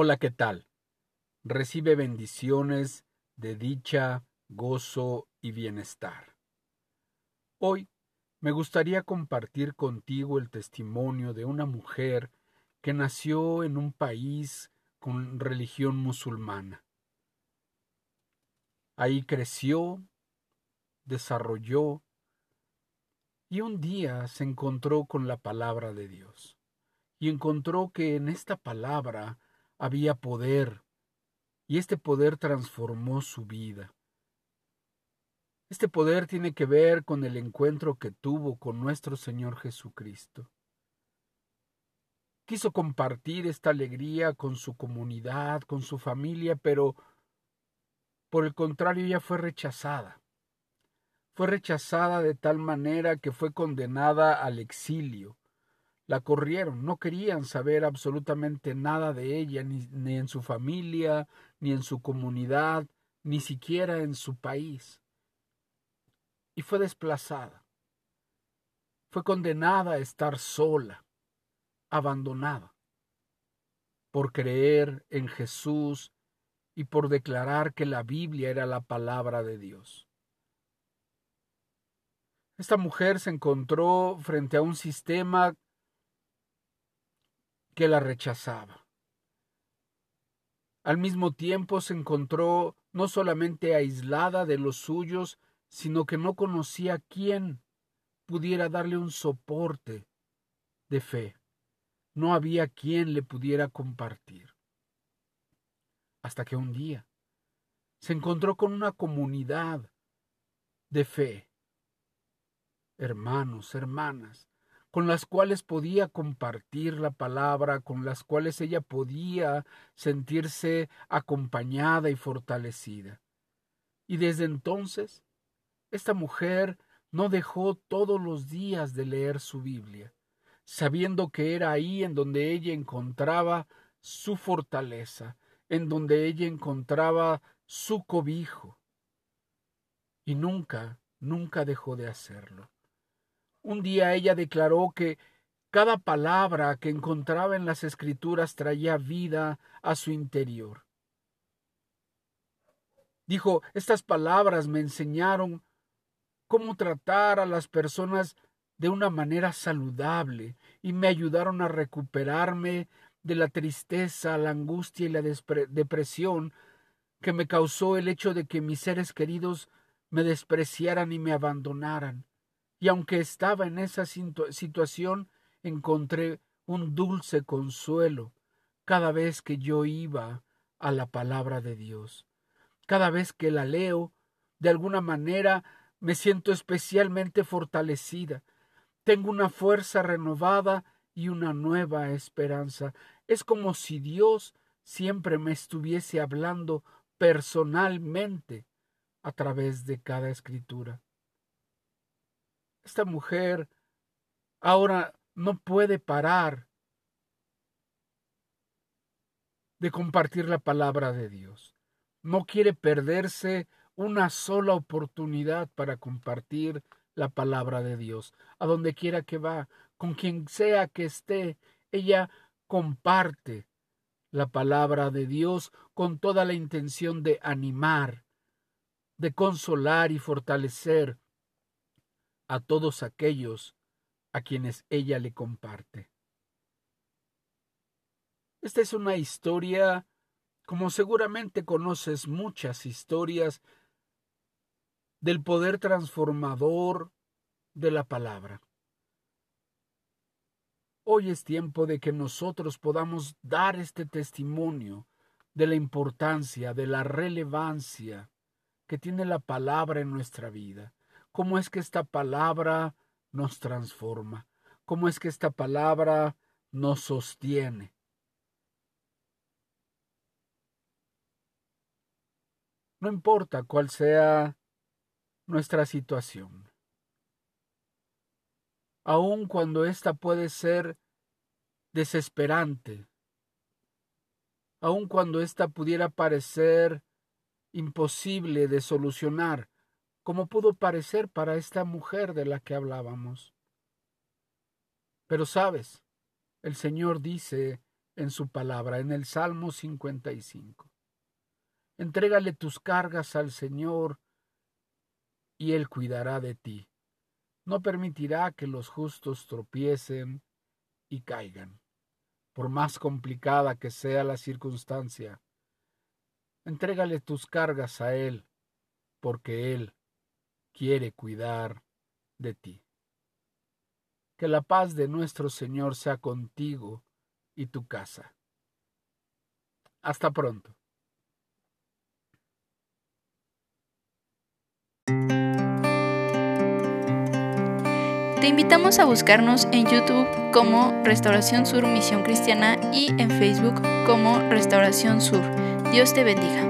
Hola, ¿qué tal? Recibe bendiciones de dicha, gozo y bienestar. Hoy me gustaría compartir contigo el testimonio de una mujer que nació en un país con religión musulmana. Ahí creció, desarrolló y un día se encontró con la palabra de Dios y encontró que en esta palabra había poder y este poder transformó su vida. Este poder tiene que ver con el encuentro que tuvo con nuestro Señor Jesucristo. Quiso compartir esta alegría con su comunidad, con su familia, pero por el contrario ella fue rechazada. Fue rechazada de tal manera que fue condenada al exilio. La corrieron, no querían saber absolutamente nada de ella, ni, ni en su familia, ni en su comunidad, ni siquiera en su país. Y fue desplazada. Fue condenada a estar sola, abandonada, por creer en Jesús y por declarar que la Biblia era la palabra de Dios. Esta mujer se encontró frente a un sistema que la rechazaba. Al mismo tiempo se encontró no solamente aislada de los suyos, sino que no conocía quién pudiera darle un soporte de fe. No había quien le pudiera compartir. Hasta que un día se encontró con una comunidad de fe hermanos, hermanas, con las cuales podía compartir la palabra, con las cuales ella podía sentirse acompañada y fortalecida. Y desde entonces, esta mujer no dejó todos los días de leer su Biblia, sabiendo que era ahí en donde ella encontraba su fortaleza, en donde ella encontraba su cobijo. Y nunca, nunca dejó de hacerlo. Un día ella declaró que cada palabra que encontraba en las escrituras traía vida a su interior. Dijo, estas palabras me enseñaron cómo tratar a las personas de una manera saludable y me ayudaron a recuperarme de la tristeza, la angustia y la depresión que me causó el hecho de que mis seres queridos me despreciaran y me abandonaran. Y aunque estaba en esa situación, encontré un dulce consuelo cada vez que yo iba a la palabra de Dios. Cada vez que la leo, de alguna manera me siento especialmente fortalecida. Tengo una fuerza renovada y una nueva esperanza. Es como si Dios siempre me estuviese hablando personalmente a través de cada escritura. Esta mujer ahora no puede parar de compartir la palabra de Dios. No quiere perderse una sola oportunidad para compartir la palabra de Dios. A donde quiera que va, con quien sea que esté, ella comparte la palabra de Dios con toda la intención de animar, de consolar y fortalecer a todos aquellos a quienes ella le comparte. Esta es una historia, como seguramente conoces muchas historias, del poder transformador de la palabra. Hoy es tiempo de que nosotros podamos dar este testimonio de la importancia, de la relevancia que tiene la palabra en nuestra vida cómo es que esta palabra nos transforma, cómo es que esta palabra nos sostiene. No importa cuál sea nuestra situación, aun cuando ésta puede ser desesperante, aun cuando ésta pudiera parecer imposible de solucionar, como pudo parecer para esta mujer de la que hablábamos. Pero sabes, el Señor dice en su palabra, en el Salmo 55. Entrégale tus cargas al Señor y Él cuidará de ti. No permitirá que los justos tropiecen y caigan, por más complicada que sea la circunstancia. Entrégale tus cargas a Él, porque Él quiere cuidar de ti. Que la paz de nuestro Señor sea contigo y tu casa. Hasta pronto. Te invitamos a buscarnos en YouTube como Restauración Sur Misión Cristiana y en Facebook como Restauración Sur. Dios te bendiga.